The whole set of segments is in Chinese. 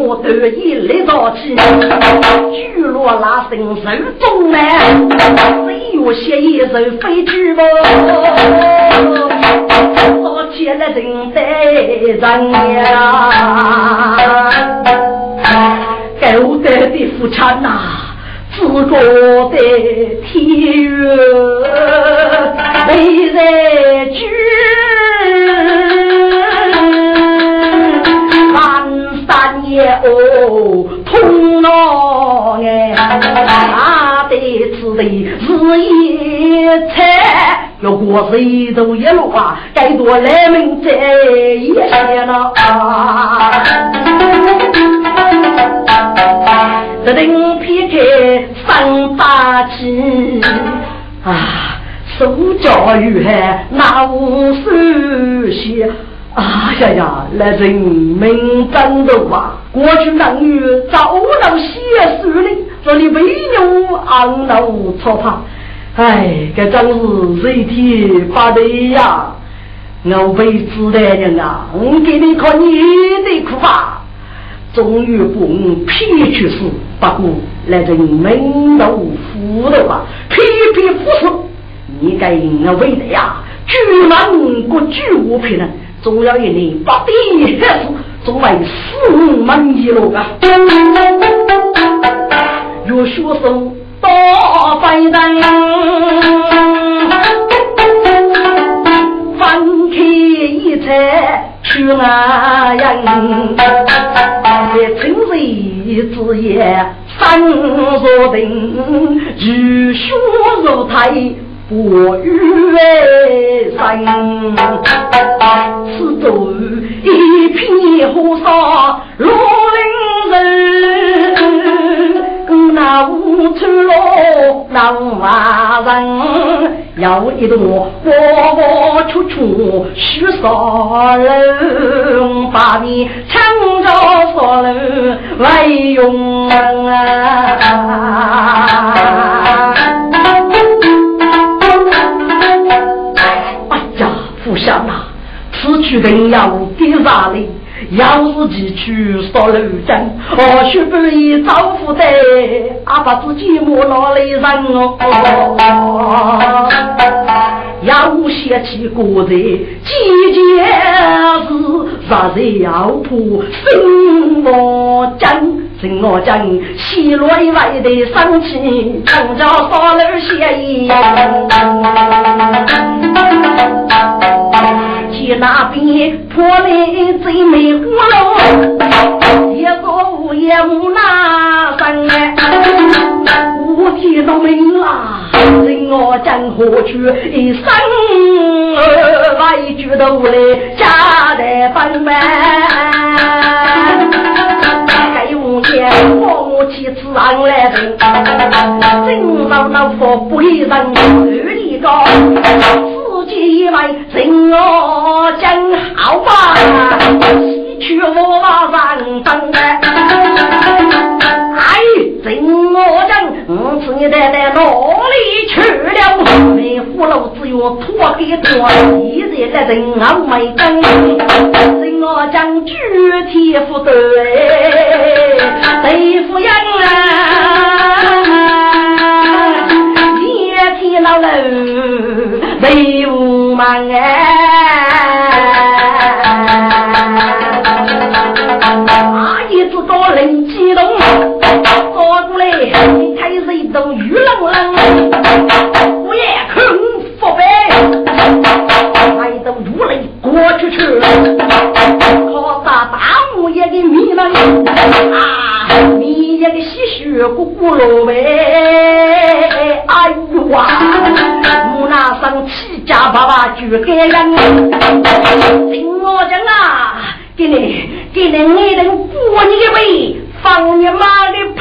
我得意来早起。雨落拉伸手中来，谁有写一首飞去不？早起来人在人呀，狗得的夫产呐，自个的天月没在居。哦，痛恼哎，哪得此地是一菜，要过谁都一路啊，该多来命在一些了啊！这顶劈开三八七啊，受教育还那无数些。啊呀呀！那人民战斗啊，过去男女早到写书的，这里为牛昂老草堂。哎，这真是人体发的呀！我被子的人啊，我给你看你的苦法，终于不批去死。不过那人民老夫的话，批批不死，你该我为的呀，居满国巨无品呢。总要一年不敌还是总为四门一路啊！若学生多百人，翻开一册去哪人？在城市之夜三若定，如雪如台。我与为生，此中一片河沙罗林人，那无处落那无法人，有一朵花花处处须少人，把你抢着所楼来用啊。想呐，此去人要给啥哩？要是几去烧楼江，或许不以招呼的，阿爸自己莫拿来人哦。要掀起个人，几件事，啥人要破心我真，心我真，喜乐以外的生气，常叫烧楼写一去那边破来最美葫芦，一个午夜无那声哎，我听到名啦，人我真何去一生委屈都来家来奔奔，该午夜我妻子上来的，正老老佛不给人二里高。几位人我真好吧，西去我马上登。哎，人我真，我是你奶奶哪里去了？梅花楼只有脱黑多，一日来人我没登。人我真具体不对，对爸爸就给人，听我讲啊。给你，给你，你能过你的位，放你妈的屁！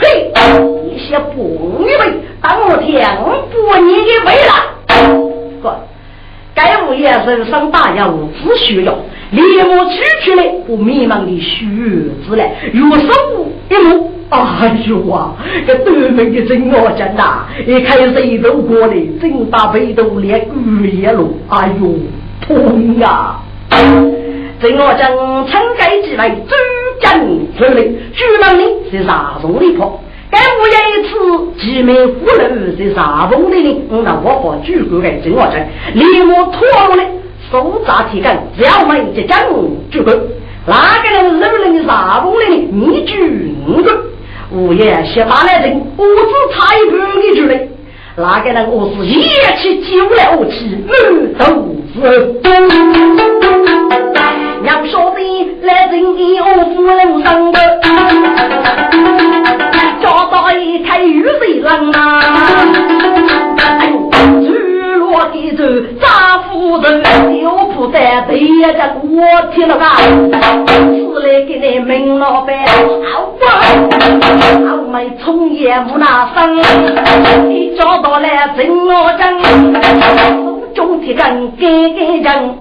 你先过你位，当我天过你的位了。哥，该物业身上大要只需要立马取出来，我迷茫的须子来，用手一摸，哎呦啊，这多门的真我真呐！一开始都过来，正大背都连雨也落，哎呦，痛呀！正我将城盖之内诸将出来，朱门令是啥种的破？该我有一次集美虎楼是啥风的令？那我把举国给正我将立马脱落了，手扎铁杆，只要没即将举国。哪个人手领啥风的令？你举五个，我也先拿来人，我只差一半的举嘞。哪个人我是一起救了我去满肚子。要说的来人一我夫人上的，家大一开雨水冷啊！在对呀，这我听了吧？是来给你门老板好过，好没从业木那生，一家到来真我真，中的人给给人，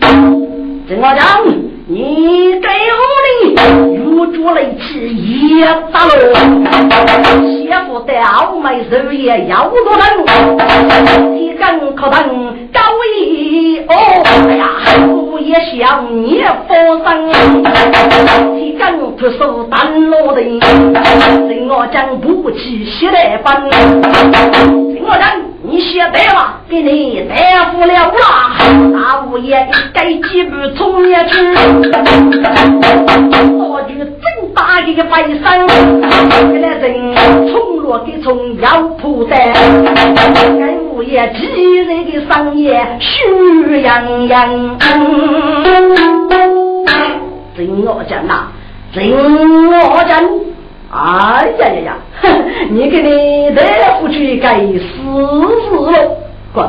真我真。你给我的入住了起一大楼，媳妇的傲眉手也要多人，提根可等高一哦，哎呀，我也想你佛生，提根脱手单落的，真我讲不起西来奔，真我讲。你写对了，给你大夫了啦！大五爷该几步冲下去，我就真大一个白山，给那人冲落给冲要破的，该五爷几人的商业虚洋洋，真我讲呐，真我讲。哎呀呀呀！你给你大夫去该死死了，滚！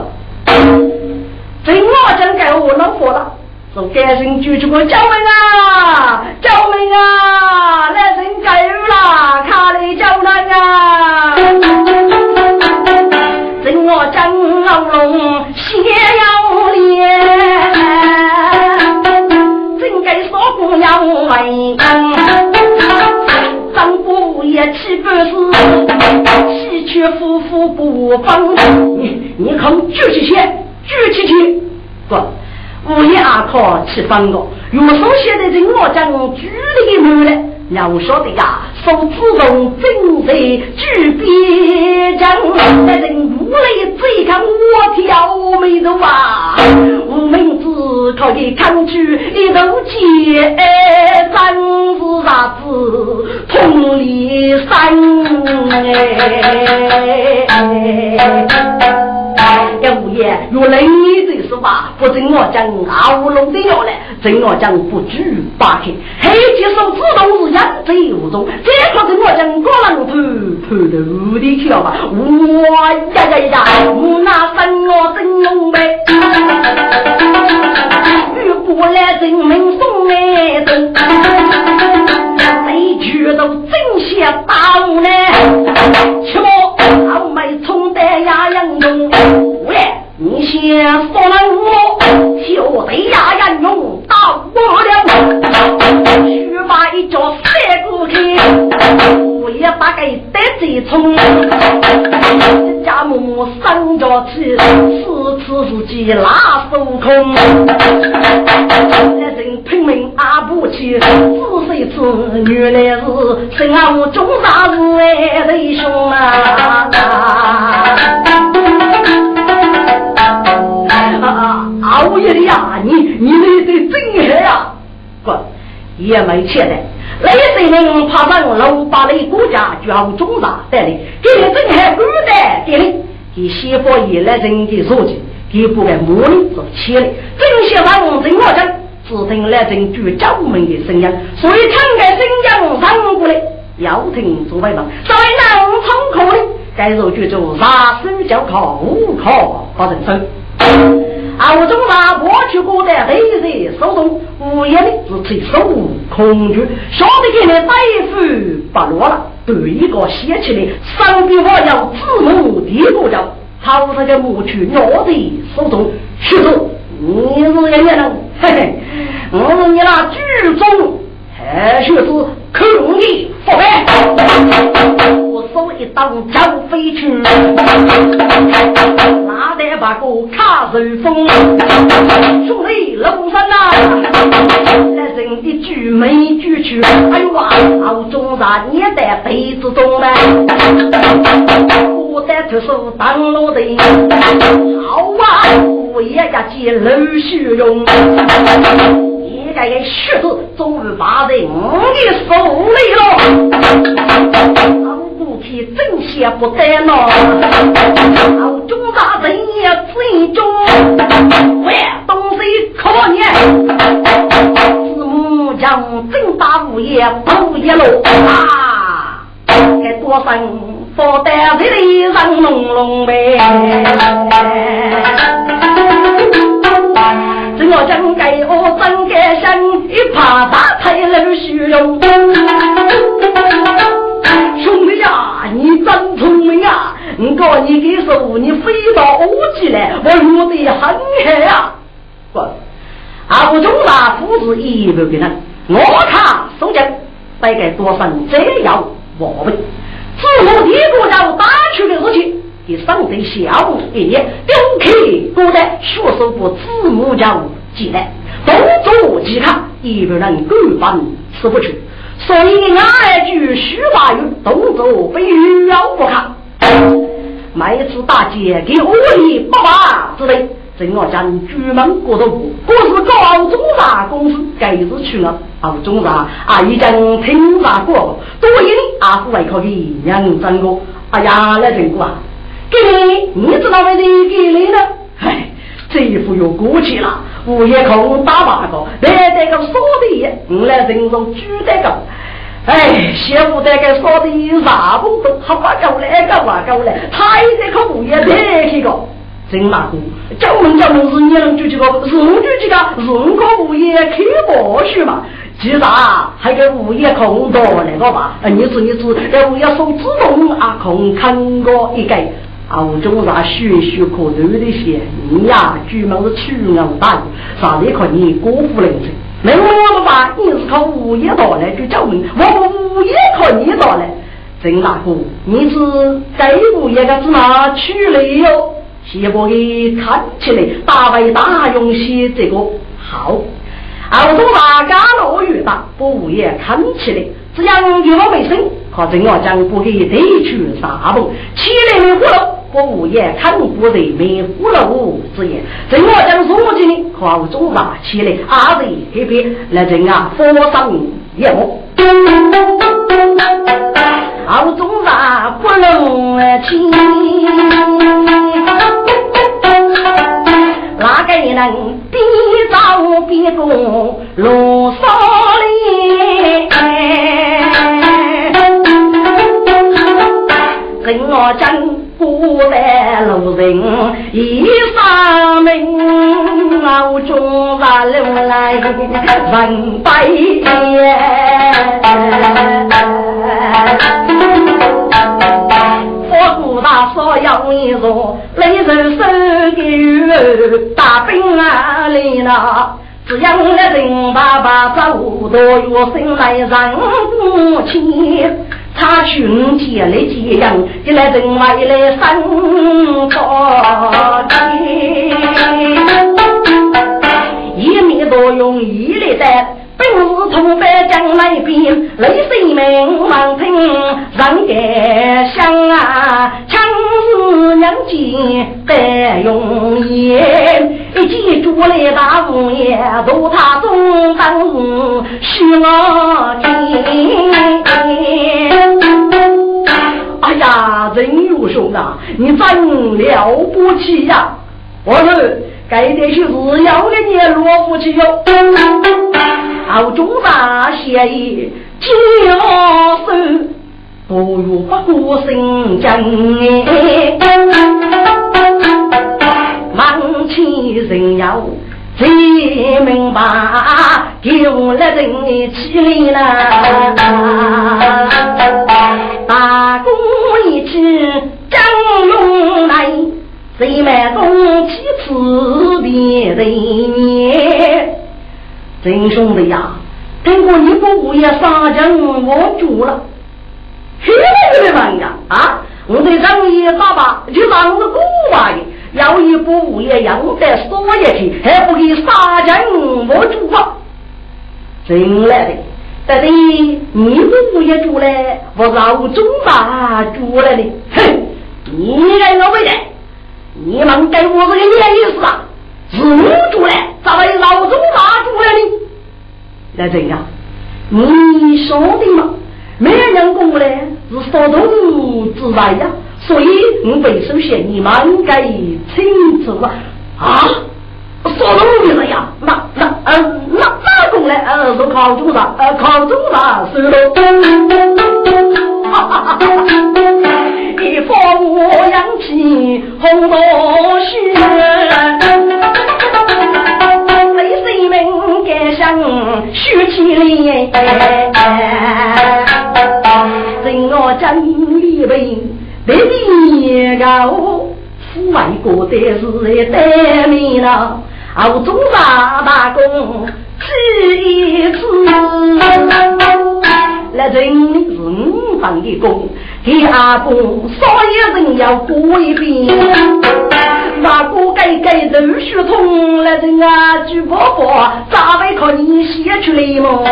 真我真该我老婆了，说赶紧救救我救命啊！救命啊！来人该有了，卡里救人啊！真我真老龙血要脸，真该说不要也岂不是喜鹊夫妇不帮？你你肯举起去，举起去，不，我也阿靠去分个。有手写的人我讲举的满了，要晓得呀，手指中正在举边疆，那人无来追看我挑眉头啊，无名指可以看出一头尖，真是啥子同里山哎。这物业有雷的是吧？不准我讲熬龙的药来，准我讲不举八开，黑接手自动是扬州无中，这可准我讲高浪头头的无的去了吧？哇呀呀呀！我那生我真龙呗，遇过来人民送来的，你觉得真想打我呢？什么好没冲得呀样用？喂，你先放了我，小贼呀人用打我了，去把一脚甩过去，我也把个得罪冲，这家母生着气，次次自己拉手空，这人拼命阿不起，仔细次原来是生啊我中啥子哎弟兄啊。老爷的呀，你你来的真好呀！不，也没钱的。雷神人爬上楼，把那国家叫中大带领，给你真还不得给你，给西方一来人的书记，给不敢模拟做起来。真些王真我讲，只听来人举招门的声音，所以敞开新疆上过来，要听诸位们，在南充口里，该如举着杀手就靠无可不人生。手中拿过去过的黑色手中，无言的是吹手恐惧，晓得给你大夫不落了，对一个写起来，上边我要字母第一个叫，朝这个木去鸟的手中，是不？你是人家人，嘿嘿，我是你那剧中。还是是空你佛呗，我手一刀交飞去，拿得把个卡手风，兄弟楼上啊，来人一句没句去，哎呦哇，好中啥你在被子中呢？我在特殊当老的，好啊，我也要接老虚荣。这个血字终于把在我的手里了，老骨体真些不得了，老中大人也最终，喂，东西可你，子母将真大物业不一路啊，该多生不得这里人隆隆呗。我真该我真该生，一怕大太老虚荣。兄弟呀，你真聪明啊！我告你给说，你飞到屋脊来，我落得很黑啊！不，阿不中大父子一路给人，我看宋江大概多生这样我们，自我一个要打出的事情。你上头下午一年，丢开过来学手部字母叫进来，动作即看，一个人根本吃不去。所以俺句虚话语，动作非要不可。每次大姐给屋里爸爸之类，正我将举门过渡，我是高中大公司，该日去了。啊，中大啊，已经听啥过，多因啊，不外靠的娘真过。哎呀，那真过啊！给你，你知道为谁给你呢？唉，这一副又过去了。午夜空打八个，来这个扫地，我来人中举这个。哎，羡慕这个扫地啥不多，好把够来个话够来，他这个物业得去个。真马虎，叫门叫门是你能举这个，是我举这个，任何物业开不去嘛？其实啊，还给物业空多那个吧？你说你说，这物业送自动啊空看过一个。澳洲啥学学可多的些，你呀，专门是取牛蛋，啥的？看你过户人生。那我办？你是靠物业到来就叫你，我物业靠你到来。郑大哥，你是该物业的？是哪去了哟？先把给看起来，大为大用些这个好。澳洲大家乐越大，把物业看起来，只要有卫生，正我讲不给得去啥不？起来的活。我物业看不得没糊了我之言，正我讲说起呢，靠中大起来，阿人这边来人啊，佛上业务，靠中大不能轻，哪个能比照比公罗少林？我讲。古代路人一生命，老中把路来人百年。佛古大少要你说，雷人生个大兵啊来了，只要那人爸爸走多远，生来人不亲。他寻借来借样，一来人外来三宝钱，一面多用一来的，本是同在将来边，泪水满满听，人家乡啊，唱是娘亲白容颜，一见主来大红颜，都他中当许我听。哎呀，任玉兄啊，你真了不起呀！我说，该点些是要的你落不起哟。好中大协议，交手不如不过心真。忙起人要最明白，丢了人气里了。大功一起张龙来，谁满公妻子别人真兄弟呀，听过你不物业杀人我住了，谁来的呀？啊，我对张爷爸爸就当是古玩的，要一部物业养在锁下去，还不给杀人我住啊？真来的。但是你不也住嘞？我老中大住了的，哼！你来我不来，你们给我这个咩意思啊？是我住嘞，咋会老中大住了呢？那怎样？你说的嘛？没人讲嘞，是说动之外呀，所以我被首先你们该清楚啊！啊？说动的人呀？那那嗯那。来，呃，是考中了，呃，考中了，是喽。哈哈哈哈哈！一方扬起红罗靴，为谁们盖上雪起脸？人我真以为得你高，父外过的是得命了，熬中大打工。一次，那人是五房的工，第二公所有人要过一遍。那个该该都血通，那人啊举伯伯，咋会靠你写出来么？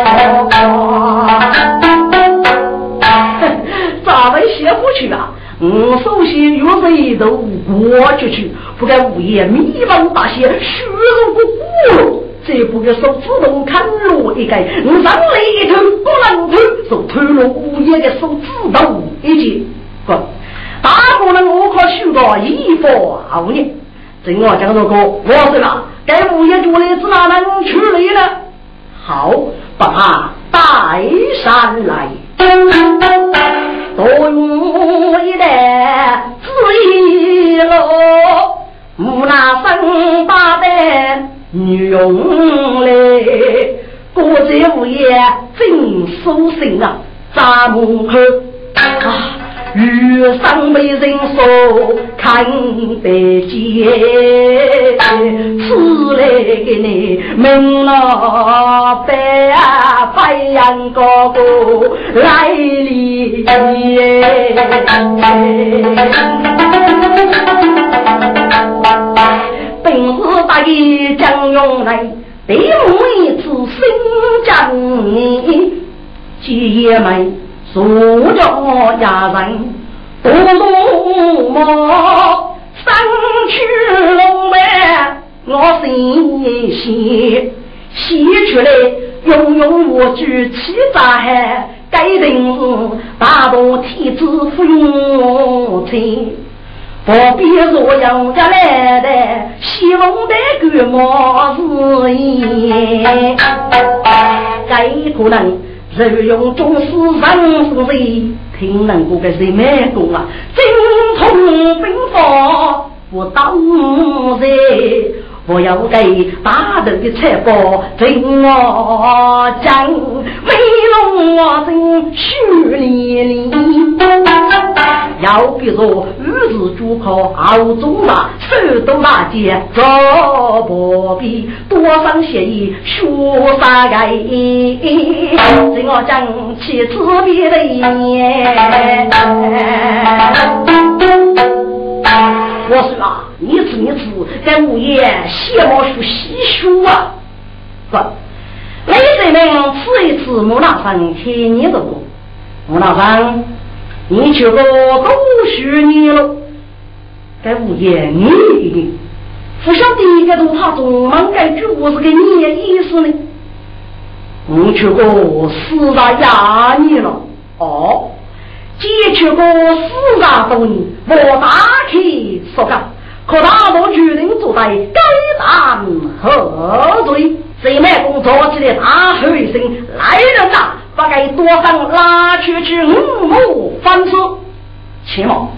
咋会写不去啊？我首先有谁都过去去，不该物业迷茫大些，虚荣不顾。这不个手自动砍落一个，我上来一头不能头，就推了物业的手自动一截。不，大部分我可许个一佛好呢。正我讲这个，我说了，该物业主的子哪能处理呢？好，把他带上来，多用一袋子一箩，木那生八袋。女佣嘞，过节午夜真舒心啊！咱门口啊，遇上美人说看得见，此来给你门老板啊，白羊哥哥来理。本是大义将用来，第一次新疆你，几爷们数着家人，多多么三去龙门，我心喜，喜出来庸庸我举起在海，该定大道天子不用亲。不必若样家来的，希望的个么子言？该可能日用中是人是谁？听人过个谁没功啊？精通兵法不当人。我要给大头的财宝真我讲，美容我真虚里里。要比如日子主考熬中大，手都大街做不比，多上协议说啥个？真我讲起自别的言。我说啊，你吃你吃，在午夜写毛书细书啊！不，雷神们吃一次木兰山天你的不？木兰山，你去个多许你了，该无言语，不晓得该从他中忙该句我是给你的意思呢？我去过四大衙你了，哦，接去过四大多年，我大开说讲，可大多决定坐在该当何罪？谁卖工作起来大吼一声，来人呐，把该多方拉出去五亩翻尸，切莫。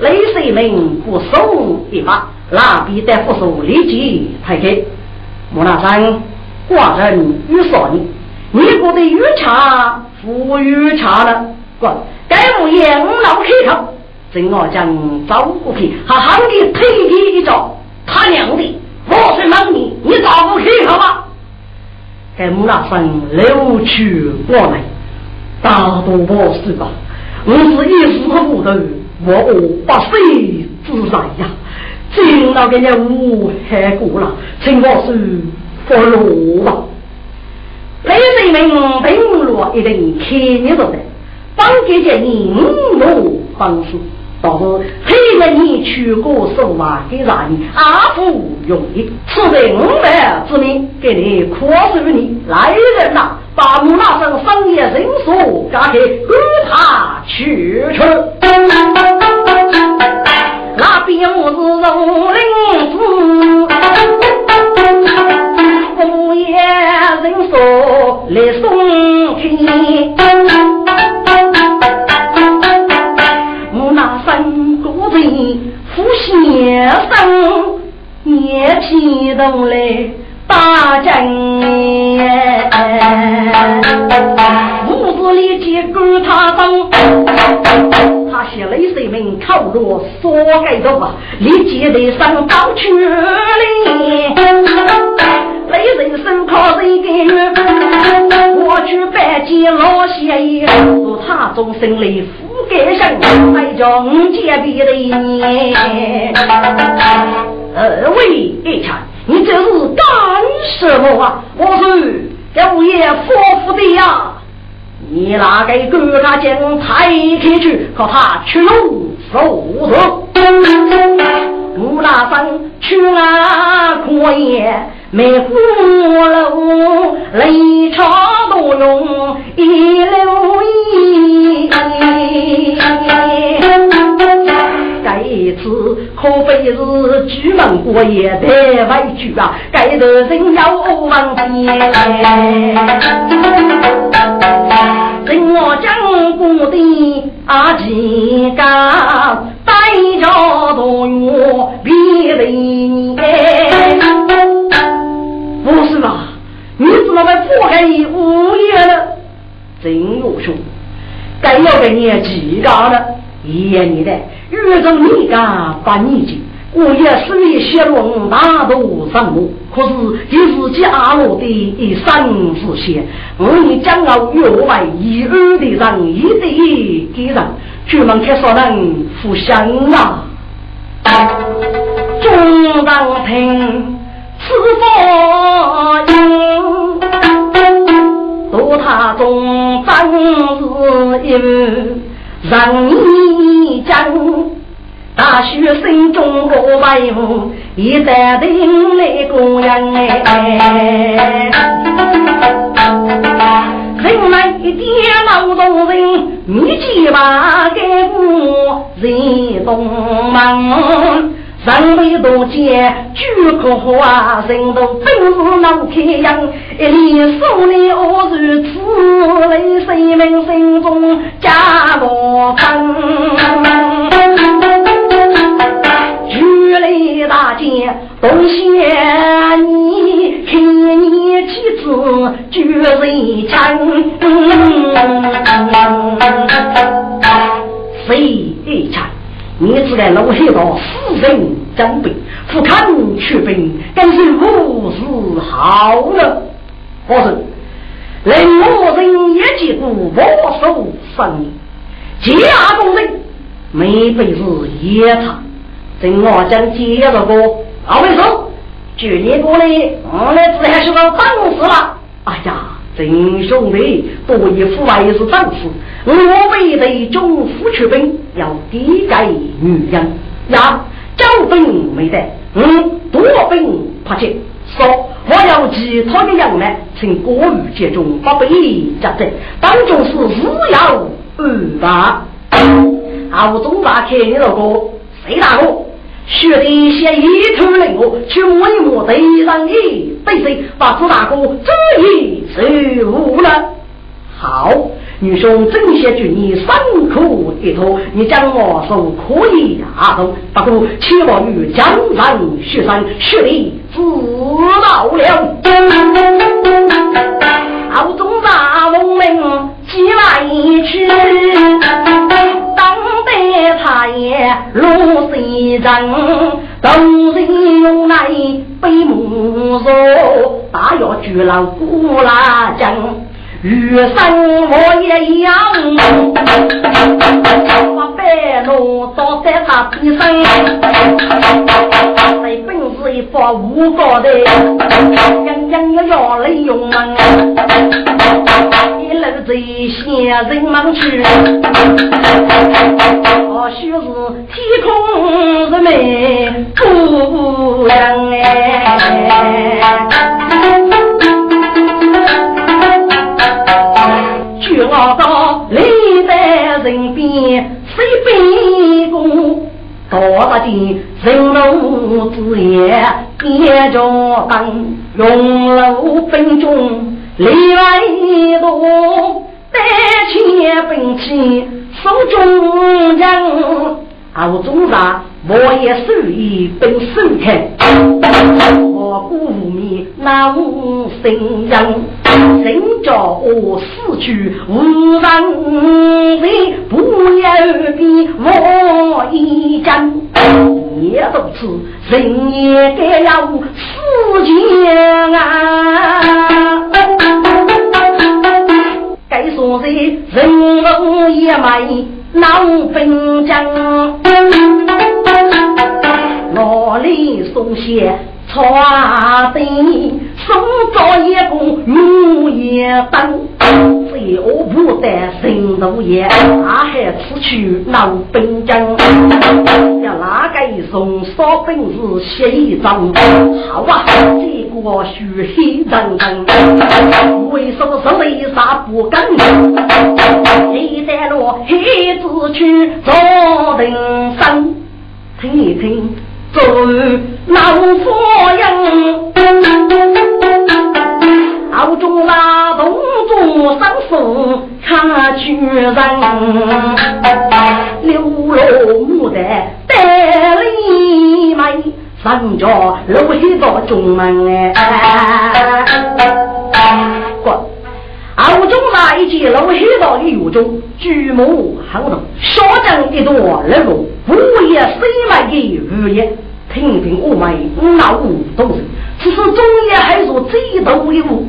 雷水门不送一把，那边的扶手立即抬开。莫那山寡人与少你，你不得御茶不御茶了。滚！该物业五老开头，正我将走过去，好好的推你一招。他娘的！我是问你，你找不去好吗？该木那生流去过来，大多不是吧？我是一时糊涂，我我不非自在呀！今老给你无害过了，请我是不落吧。雷人们平落一定看你着的，帮给这人我帮助。倒是黑人你去过手啊，给啥你阿不容易，此在五百之命，给你夸寿你来人呐，把我那声商业人数加给给他去去。那边我是龙陵子，物业人数来送去。纪大来打针，屋子里几个他当，他写了一声名，口若说盖头啊，立即得上刀去哩。雷人生靠谁给？我去拜见老先爷，他终身来福盖生，再叫五姐别的年。二位一看，你这是干什么啊？我是给物业夫妇的呀，你拿给哥他将抬开去，可他去路手头。无那生去那可也，没福禄，雷朝多用一留意。这次可非是举门过夜太委屈啊！该得人要忘记。人我讲过的阿几个。一朝多月别离你，不是吧？你怎么会破开你五年了？真有兄，该要给你几个了？一年的遇着你家把你进，我也是一些龙大都上路，可是就是家落的一生之险，我你将要越外一二的人，一对给人。举门开说人互相啊，中当听此佛音，渡他中当是因人一讲，大学生中国外务一代人来供养哎。人来一点劳动人，你几把给我人动忙，人为多见举个花，人都本是脑开阳，一连数年我如此，为生命心中加罗分。来大街东县，你看你妻子举人枪，谁枪？你只在路黑道死人将兵，不看出兵，更是无事好了。我说，任何人也记住我手生意，家中人没本事也差。等我将接着过，二位说，去年过来，我那只还是个当事了。哎呀，真兄弟，多一副外是当事，我为的中夫出兵，要低改女人。呀，招兵没得，嗯，多兵怕去。说我要其他的人们，请过于集中，不必加责，当中是只要二八。敖中大看你那个谁大哥？学弟先一头领我去摸一摸对上你，对谁把朱大哥这一收了？好，女兄正谢君你辛苦一托，你将我送可以啊，都不过切莫与江山学生学弟知道了。敖中大农民几来去，茶叶如水人，众人用来背木箩，大要巨浪鼓拉江。余生我也一样，我白路倒在他边上，在本事一发无高的，样样要要来用啊！一路走向人忙去，或许是天空是美不样哎。我到历代人边谁背功？多大的人龙之业别着当，用路分中里外多，带钱兵器手中人。敖中上，我也属于本身看，我故灭那无声人，人叫我死去无人为，不要比我一将，也如此，人也该要死前啊！该说的人物也没。老兵将，我里送鞋穿的，送早一步木也等，最恶不得神路也，他还此去老兵将，要哪个送烧本事写一张？好啊，这个血气腾腾，为什么是为啥不敢？一带路黑子去做人生，听一听，做老夫人，澳中拉动作上手看巨人，流落牡丹带里美，上着楼黑到中门哎。澳中那一节路黑道的狱中，举目好动，小将一朵日落，午夜谁来的雨夜，听听我们老五都是，只是中夜还说最多一步，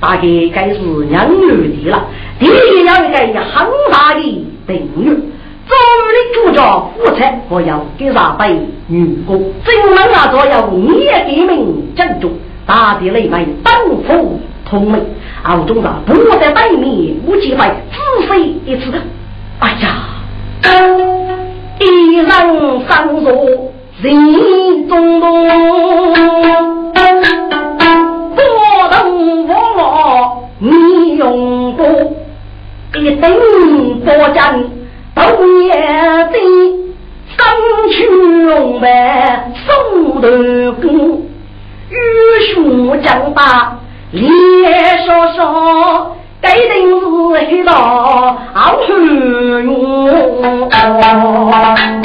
大概该是两月的了。第一要一个很大的定律，周日的主角夫妻我要给啥辈女工，正门那座要你也给名正中，大地雷门登府同门。敖中长不在对面，无机会只飞一次的。哎呀，一人上座人中动，波动我我你用过，一等波将都也得，生去龙脉手头鼓，玉树将大。李少少，该定是黑道好汉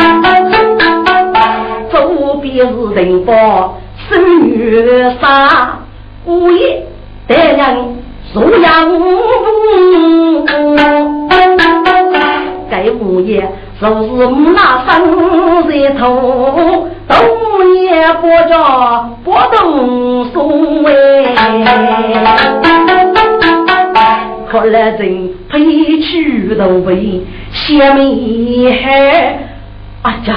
左边是人保生女杀，午夜带人入阳该午夜就是那生人头。冬夜播着不动松哎，可来人配去都为羡慕海。哎呀，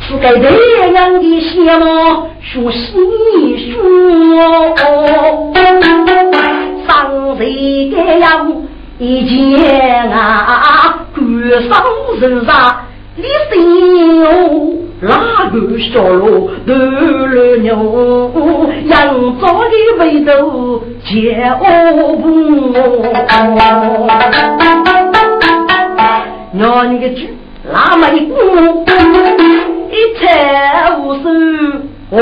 是该这样的羡慕说细说，上谁这样一见啊，官上人上，你心哪个小路得了牛，扬州的味道接我不？娘你个猪，那么一股一财无收。哦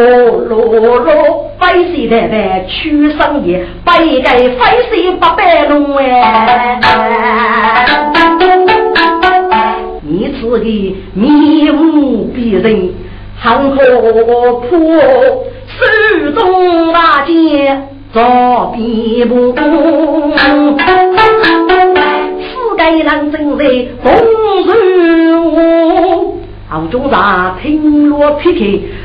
罗罗，百岁太太出生夜，百盖百岁八百龙哎。你此个面目逼人，汉河坡，手中大剑照边步，四盖人正在东入。杭中茶，听锣劈开，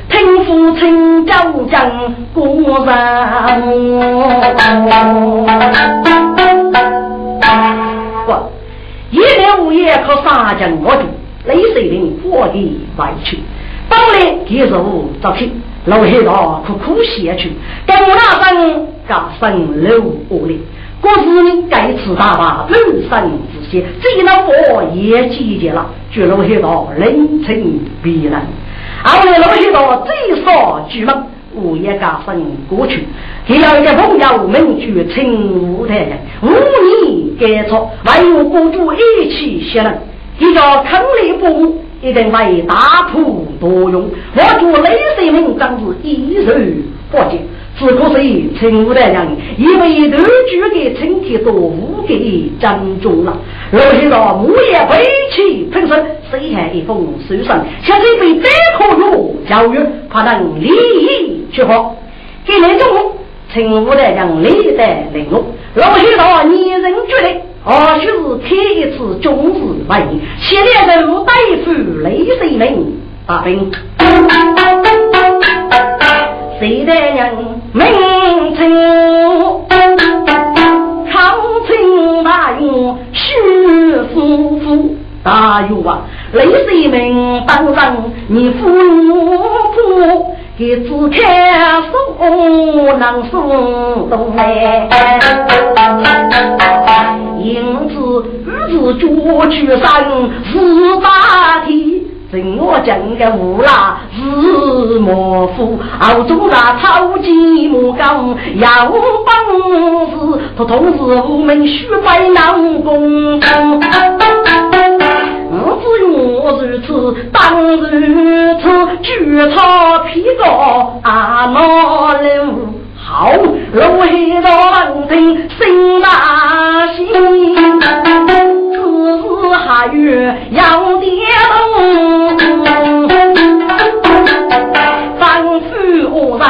听父亲讲讲故事。不，一来五夜靠三江我住，雷水林火的外去。本来几日早起，老黑道苦苦写去，跟那声加声楼屋里。过是呢，该吃大把人生之些，这老佛也集结了，就落黑道人情必人。后来老黑道最少举门，我也加分过去，第二个朋友们举请舞台人，五年改错，还有孤独一起写人，一个坑里不一定为大铺多用，我做雷水名章子一手不见。只可惜，陈武大人因为断句给陈天多误给张中了，老先生木也背起喷身，谁还一封书信，现在被单可用教育，怕能利益去好。给那种陈武大人历代领悟，老先生拟人觉得，或许是开一次中日会议，现在人物对付雷水明大兵。谁的人名称？朝廷大用徐夫妇大用啊！雷水明当上你夫妇，给子看送能送东来，因此日主居上四大体。真我讲个无啦是莫夫，熬中那超级木工要本事，他同时我们须拜南宫。我只用如此，当如此，举草皮高阿毛路。好，路黑道人听心大喜，此时还有杨爹龙，丈夫无人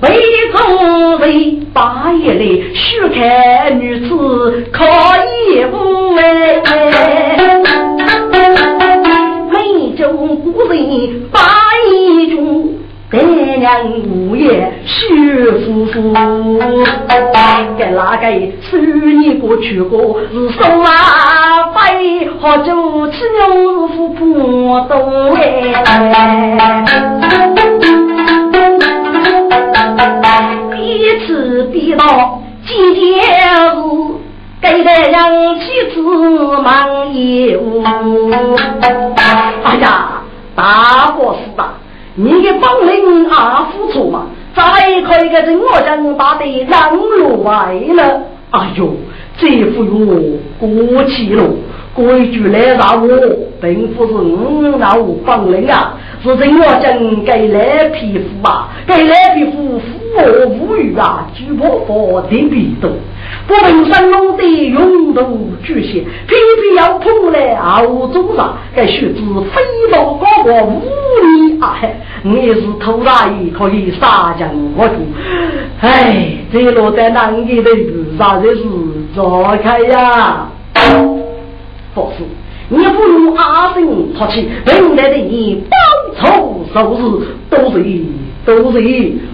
为中人，八夜里许看女子可以不哎，美中古人八一中。百年无言许夫妇，给哪个十年过去过是送啊飞，好久吃牛夫不懂哎，彼此彼道几件事，给得让妻子忙业务。哎呀，大过事吧。你的本领还付出嘛？再可以个人我将打得让路外了。哎呦，这副药过期了。规矩来让我，并不是我那本领啊，是人我将给来皮肤啊，给来皮肤我无语啊，举破佛的皮多。不问山龙的勇度巨蟹，偏偏要碰来熬中上，该学子飞到高过五里啊！嘿你也是头大爷，可以杀将我主。哎，这落在南极的路上真是走开呀！不是，你不如阿生出去，本来的你报仇受日都是。都是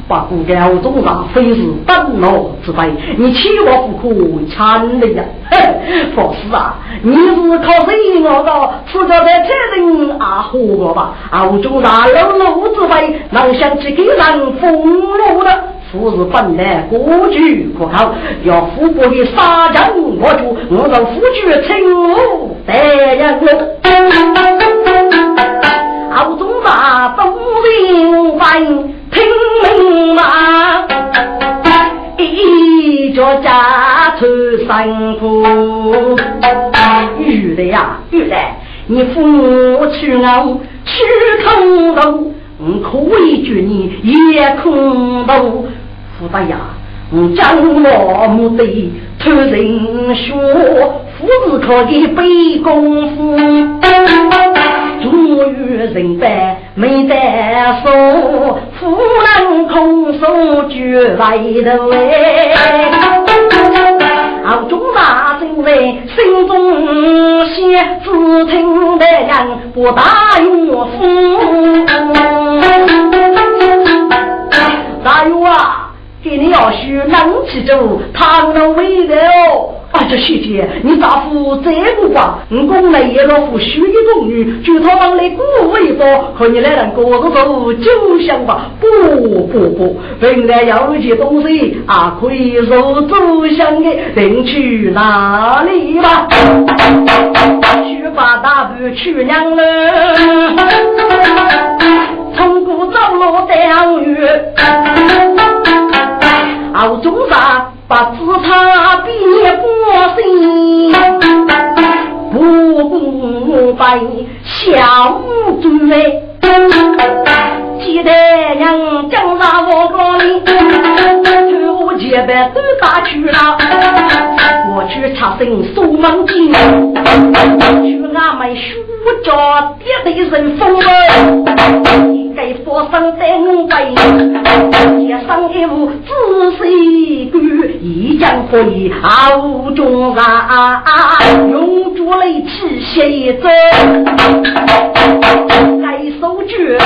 把骨高中上非是本老之辈，你欺我不可惨的呀！佛师啊，你是靠谁我的？此个在这人啊活过吧？啊，中上老老之辈，能想起给人封路的？夫是本来国举可靠，要富国的杀将我主，我让夫举称我代人了。好中大都明白，听明吗？一脚家出辛苦，玉来呀玉来，你父母去我去空路，我可以救你也空路，福大呀。将我目的突人说，夫子可以背功夫，终于人败没得说，夫人空手举来头哎，敖中大正在心中想，只听得人不大岳父，大岳啊！给你要许能记住，他能为的哦。啊，这小姐，你咋不这个吧？我公来也老夫许一种女，就他往来鼓为多，和你来人过个走就想吧。不不不，本来要一些东西啊，可以入走向的，领去哪里吧？去把大步去娘了，从古走路钓鱼。熬中上把子他变过心，不不白小子记得娘将那我高里，头前边都打去了，我去查身苏门金，去俺们书家爹的人风儿。给佛生登位，一生一物仔细观，一将可以傲中啊，用竹雷气写着，该手举，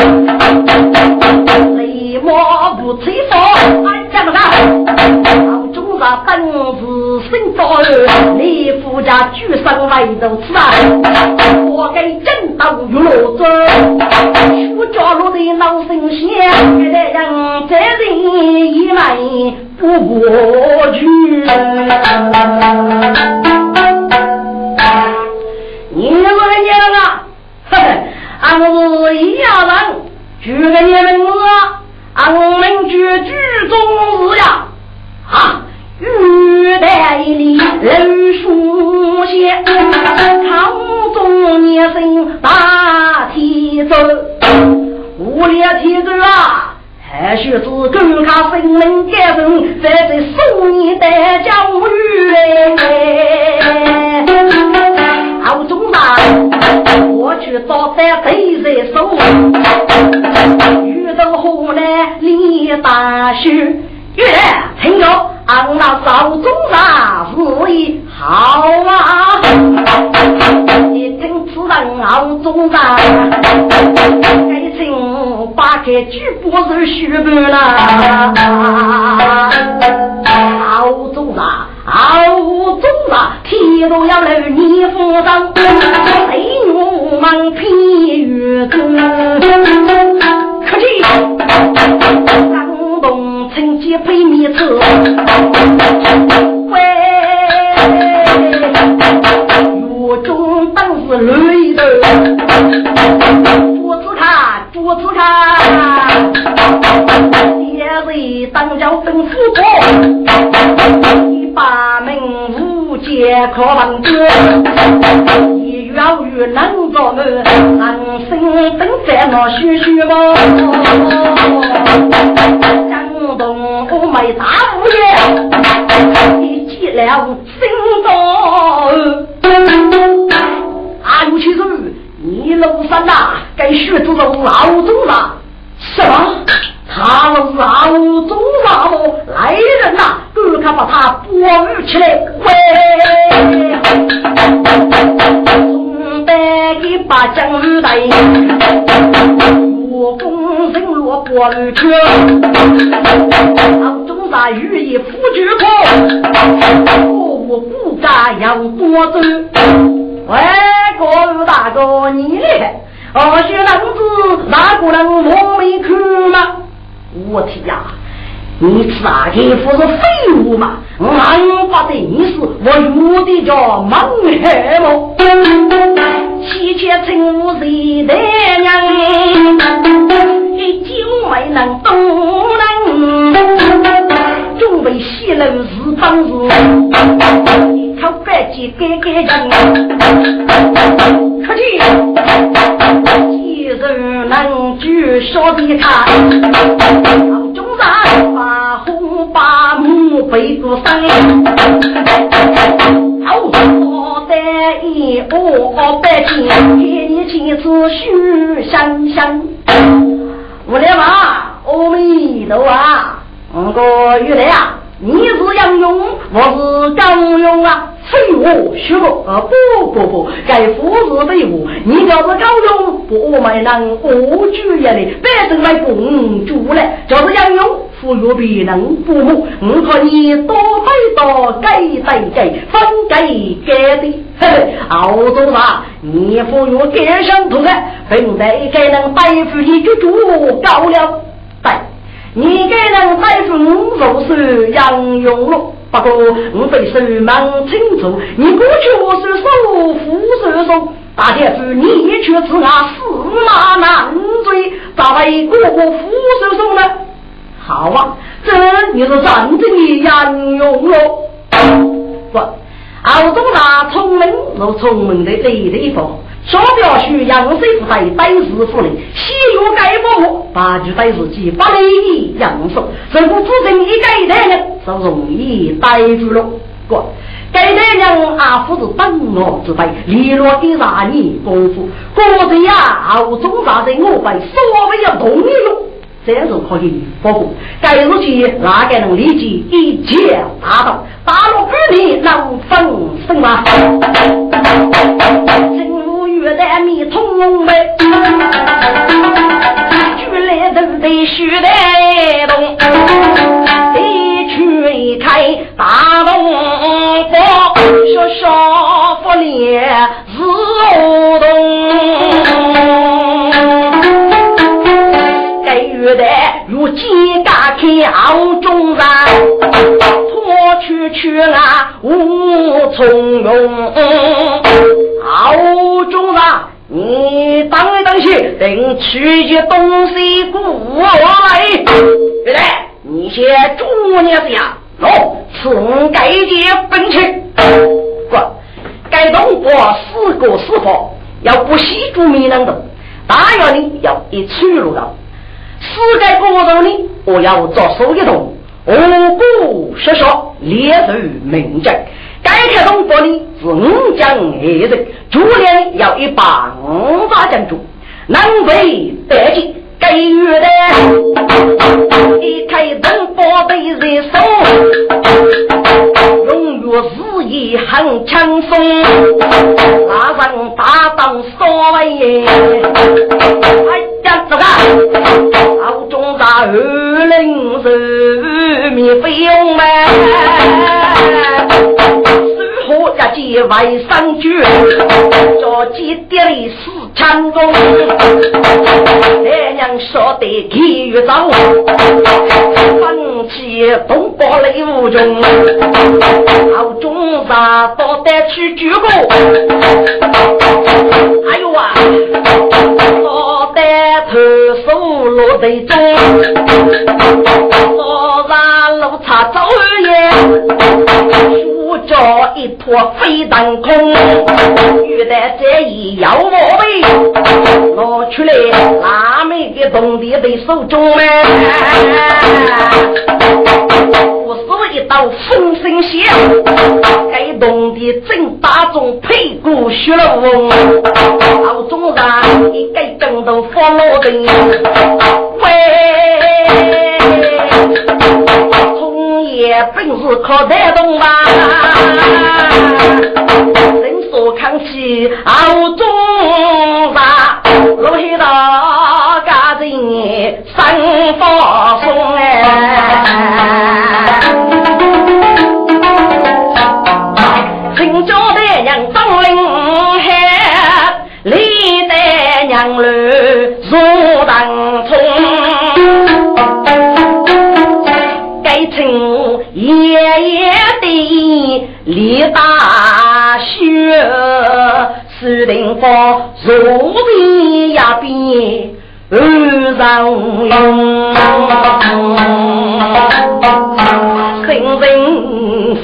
雷马不吹风，俺讲不到。把本事生到儿，你夫家举身来都吃啊！我给正道玉罗子，出家路的老神仙，一代人这人一来不过去。你们娘啊，嘿嘿，俺是一家人，举个你们子，俺们举举中日呀，啊！玉带里人书写，朝中年生大体奏，无力体奏啊，还需是更看分明感人，在这送你的教育嘞。去找在对在手，遇到河南李大叔，玉听着。俺那少中啥事业好啊！一听此人好中啥，该请把开举不是虚半了。好中啥，好中啥，天都要来你负上，我们偏越中？客气。趁机被你走，喂，狱中当是累的，桌子看，桌子看，也是当家吩咐过，一把门无解可望得，一要与能做我，人生等在那虚虚么。东吴梅大五爷，你结了心中。啊，有其人，你庐山呐，该学这种老中了。什么？他老中啥么？来人呐，赶快把他包围起来！喂，宋代一把将带。我公人落波儿去，当中山雨衣夫举过，我不敢要多走。喂，各位大哥，你厉害！二学郎子哪个能我没看吗？我天呀！你吃啊，这不是废物嘛？俺不得你是我有的叫孟海么？七千乘五谁的人，一九没能动能，准备西楼是本事，靠白鸡改改人，举手的他，中山把红把母背过身，好。在一我百姓，给你妻子许香香。我来嘛，阿弥陀啊！我个原来啊，你是杨勇，我是张勇啊。废物，虚不？啊不不不，该夫是废物。你要是高勇，不买能我主也的，百姓来共主嘞。就是杨勇，富裕别人父母，我看你多费多给给给，分给给的。嘿嘿，熬中嘛，你富裕给上土的，本来该能带付你就足高了。对，你该能带付我就是杨勇了。不过我非手忙清楚，你过去我是手扶手手，大姐夫你却是啊驷马难追，咋会过过扶手手呢？好啊，这你是真正的杨勇喽。不，敖中大聪明我聪明的雷雷锋。小表叔杨师傅在本师傅里，西游盖不八句对自己不利杨手，如果只剩一个男人，就容易逮住了。过，该男人阿夫是等我之辈，利落的啥年功夫，果子呀，敖中大人我辈所谓要同意了。这样就可以保护。该日期哪个能立即一切达到？大陆百年能分胜吗？月旦米通呗，举来都得须带动，一去开大龙宝，说少福连日动。该月旦如金嘎开中山，拖去去啊无从容。中啊！你等一当心，等取些东西过来。别来，你先住你下。喏，此该接本钱。不，该动我四个四方，要不惜住民能动，大要呢要一出入的。四个过程呢，我要做手一动，五谷十说，列入名正。该开东国呢是五将二人，主力要一把五把将军，南北得劲。该月的一开东国被人收，永远事业很轻松，马上打到所谓。哎呀，这个老中大二零是免费用吗？我家几位三军，着急点的四千公，娘说的气越早，放弃东北雷无中，好中山到得去举过，哎呦啊，到得头手落得中，到山路差走远。着一坨飞弹空，遇到这一要我喂，拿出来那枚的铜币在手中嘞，我是一道风声响，该铜币正打中屁股血龙，老中人一个跟头放落地，喂。也本事可带动吧，人所看起傲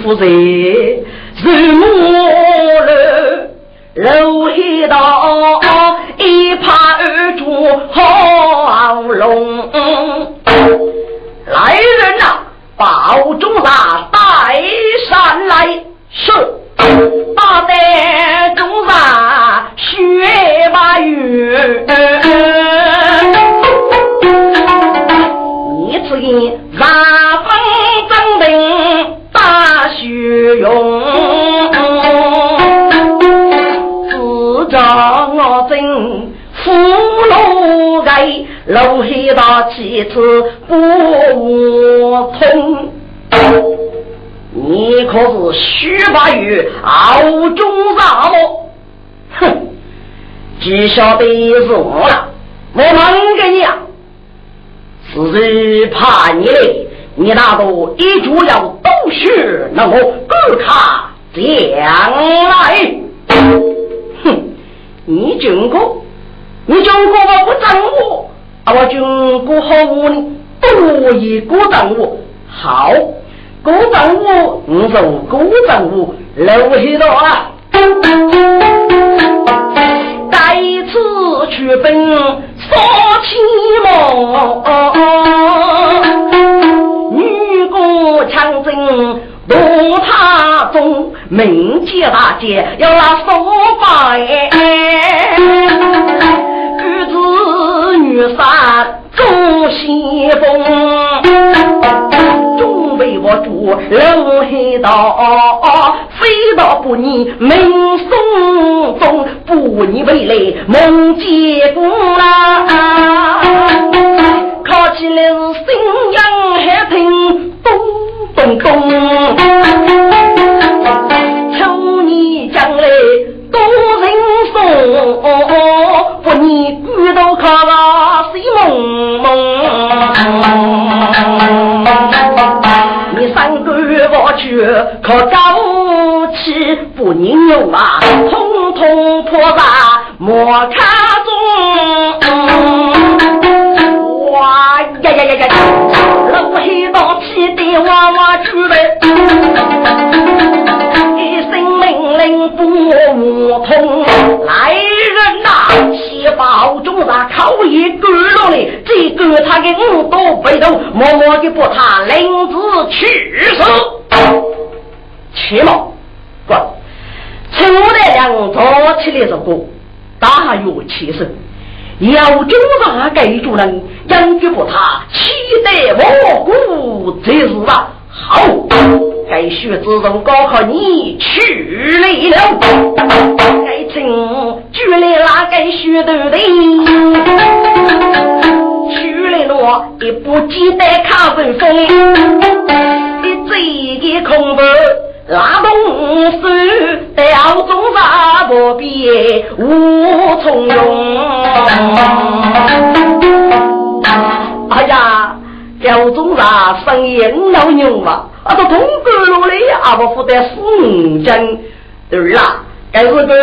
负责如木楼，楼一道一怕二柱好龙，来人呐！保中杀带山来，是大胆中杀雪把雨。你此言杀风正定大雪用，自找我真福禄该。楼黑大妻子不通，你可是虚把玉傲中杀我？哼，只晓得是我了，我问给你啊，是怕你嘞？你那个一主要都是那我二卡将来，哼，你讲过，你讲过我不整我。我军过好我，多一个等我好，个任务你做个任务留许多！再次去奔杀气梦，女工强征夺他中，名节大捷要那说白。山中西风，准备我住龙黑道，飞到不你门松风，不你为来梦见公啦，靠起来是心阳海听咚咚咚，求你将来多人送，不你孤独靠了。梦梦，你三个我去可高起不宁用啊，通通破杀莫卡中。呀呀呀呀，老黑道气得哇哇去嘞。不无通，来人呐！西宝中上口一干了嘞，这个他给五多被动，默默的把他领子去死。起码，不，陈德良早起来这个大有气势，要中上给主人，养就把他气得蘑菇，这是吧？好，该学自动高考你去来了，该请举来哪该学的的，去来了也不记得卡分风，你这个空白拉动手，吊中啥不必无从容。哎呀！叫中啥生意老牛嘛？啊，都通过了嘞，阿不负得死五斤，对啦。该是个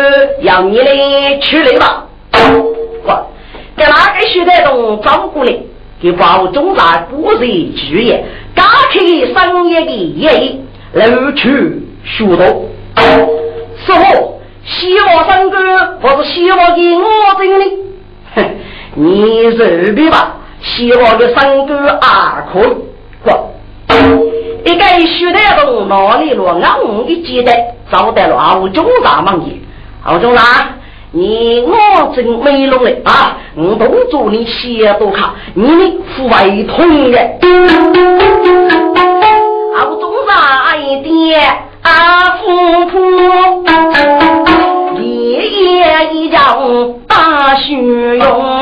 要你来去来吧。我给哪个学得动照顾嘞？给保中啥不是职业，加开商业的业，楼去学多。师傅，希望三哥不是希望给我整的？哼，你随便吧。希望的三哥二可以过，一个学得动哪里落俺的记得找得了阿五中大忙的，阿中大，你我真没弄嘞啊！我都做你写多卡，你的副外通的，阿五中大一点阿富婆，爷爷一家大雪哟。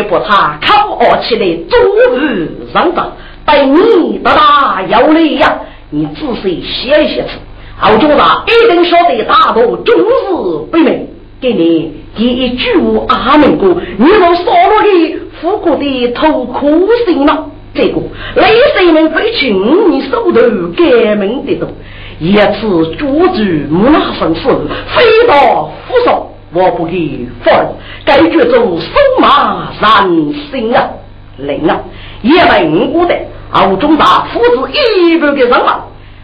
应该把他靠傲起来，终日上当。待你到大要来呀，你仔细写一写词。敖中长一定晓得大道终日不明，给你第一句阿门歌，你能扫落的富国的头苦心了？这个雷神们飞群，你手头革命的多。一次阻止木那生死，飞到扶手，我不给放。该剧中手马燃心啊，灵啊！也问过的敖中大父子一百个人马，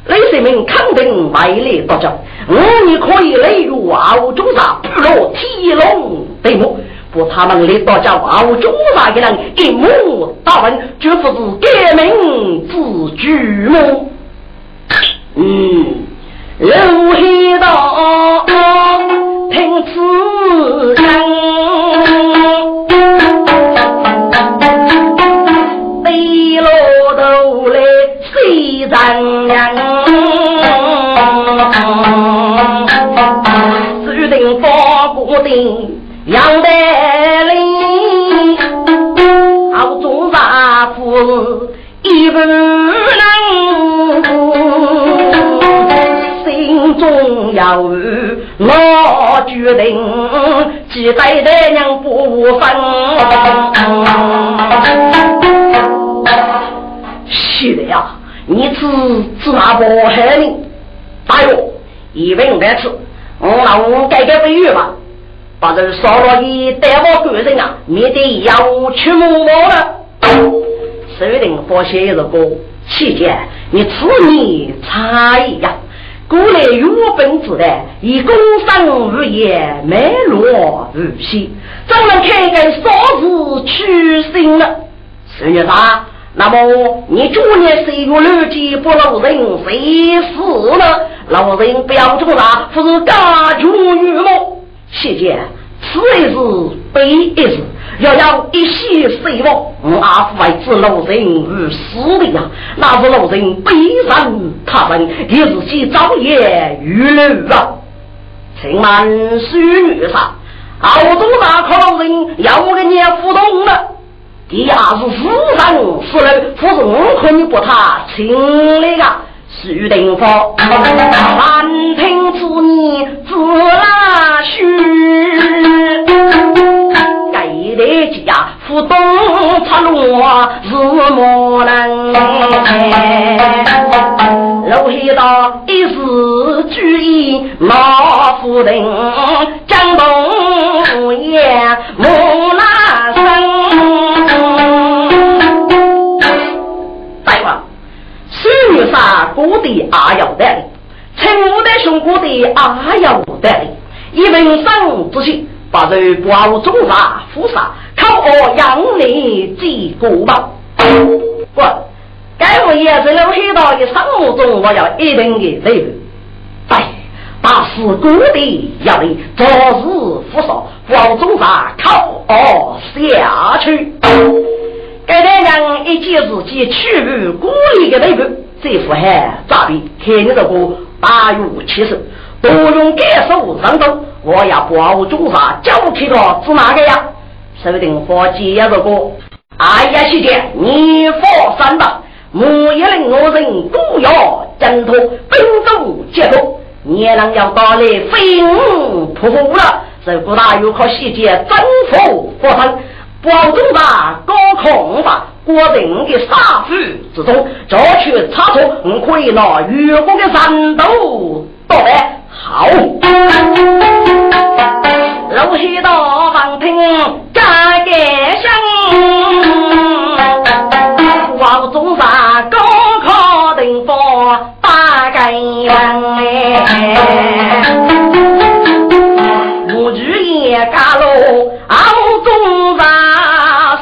雷世民肯定外来夺将。我你可以雷入敖中大，不落天龙对目，不他们来到家敖中大的人一目大问，绝不是革命之举目。嗯，刘黑道几代的娘不分。是的呀，你吃吃那不害你？大哟，一问再吃，我那我改改规矩吧，把这烧了的带我个人啊，免得要去摸摸了。设定发现一个期间，你吃你差异呀。古来有本之代，以工商无业，卖罗无息，怎能开个少子取心呢？孙女啥？那么你昨年谁月六级不老人谁死了？老人不要做啥，不是家穷女吗？谢姐，此一事悲一事。要要一息死亡，阿父为之老人如死的呀！那是老人悲伤，他们也是些早夜遇流啊！请问孙女啥？敖东大可老人要我给你互动了。第二是死人死人，不是我可你不他请那个徐定福，难听之你自拉家府东出落是莫能，楼黑道一时举意老夫人，江东也莫那生。大王，孙女杀过的阿要得，陈武的。兄过的阿要得，一问生之心。把这包中杀负杀，靠我养你几个吧！不，该我也是老黑道的生活中，我要一定的内容。对，大事故的要你昨日负杀，包中杀靠我下去。该太阳一见自己屈辱孤立的内容，这副还咋比？看你这个大勇气势，不用感受上头。我要保住啥？交替了是哪个呀？说不定伙计也是个。哎呀，师姐，你放心吧。木一令我人都要挣脱，兵中结果，年能要到来飞舞扑虎了。这不大有靠细节征服佛山，保住吧，高空吧，国人的杀父之中，找去差错，我可以拿越国的山斗到来。好，老西道房听家家响，王中山高考登峰大干阳哎，我日夜家路，傲中茶，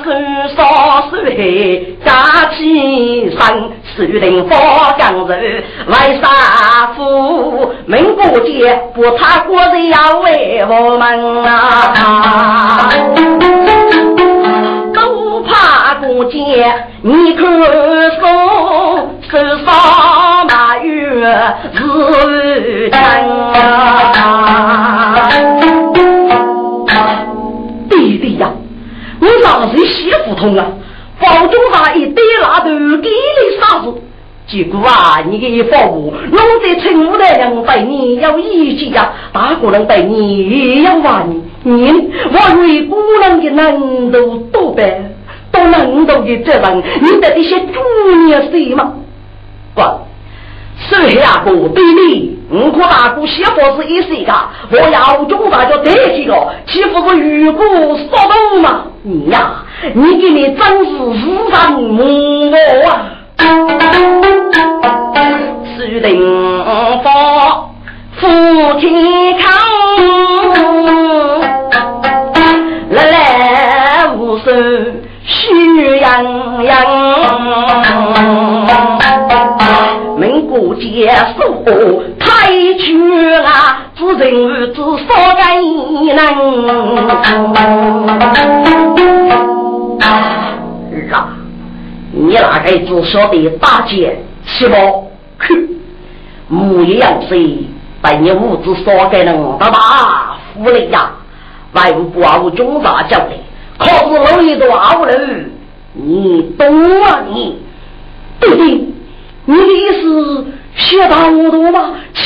手烧手黑，家起身，树林花江柔，为啥夫？民国节不差国人要为我们啊！都怕过节你可送，手上马月日啊！弟弟呀，我哪是洗胡同啊？保中他一堆拉头给你啥子？结果啊，你给一服务，弄得陈武的人对你有意见呀，大个人对你也有玩你，我为姑娘的难度多呗，多难度的责任，你得这些主业谁吗？不，谁呀？不对你，我可大姑媳妇是一岁个，我要中大就得几个，岂不是鱼骨说动吗？你呀，你给你真是世上母啊！树林花，夫妻康，来来无手喜洋洋。民国结束太绝啊，只人只少个一人。你那个只晓得打劫，是不？去，木一样谁被你物质所给人的大福利呀？外务部啊，中大讲的，可是老一多阿人，你懂啊？你对对，你的意思写到我多吗？欺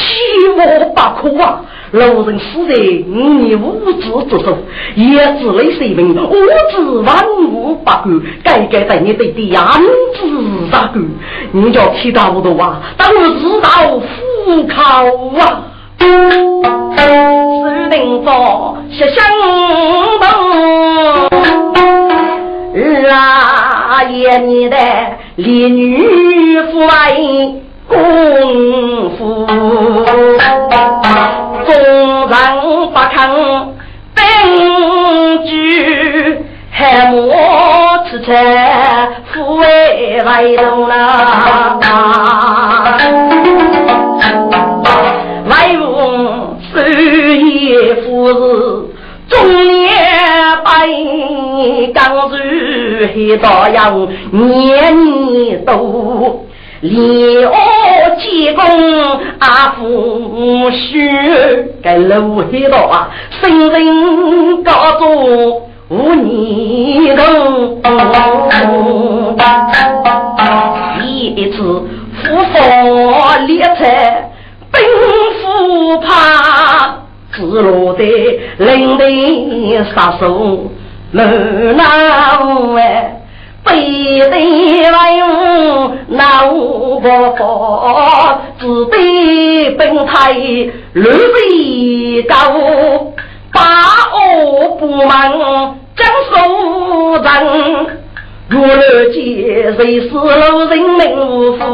我不可啊！老人死在五年无知之手，也只累生命，我知万物不管，该该在你对的样子咋个？你叫其他不多啊？当我知道虎口啊！石定方写相同，啊爷你的烈女夫爱功夫。众人不肯并居，还莫吃吃富为外动了。外公守夜夫是中年白，刚入黑道样年年多。连我结功阿父婿，该路黑道啊，生人高中无年头，一次复发列车兵符怕，只落得领队杀手门那哎。背人来用那无法，只得本台绿水高，把恶不忙将手人，若了解谁是路人命无福。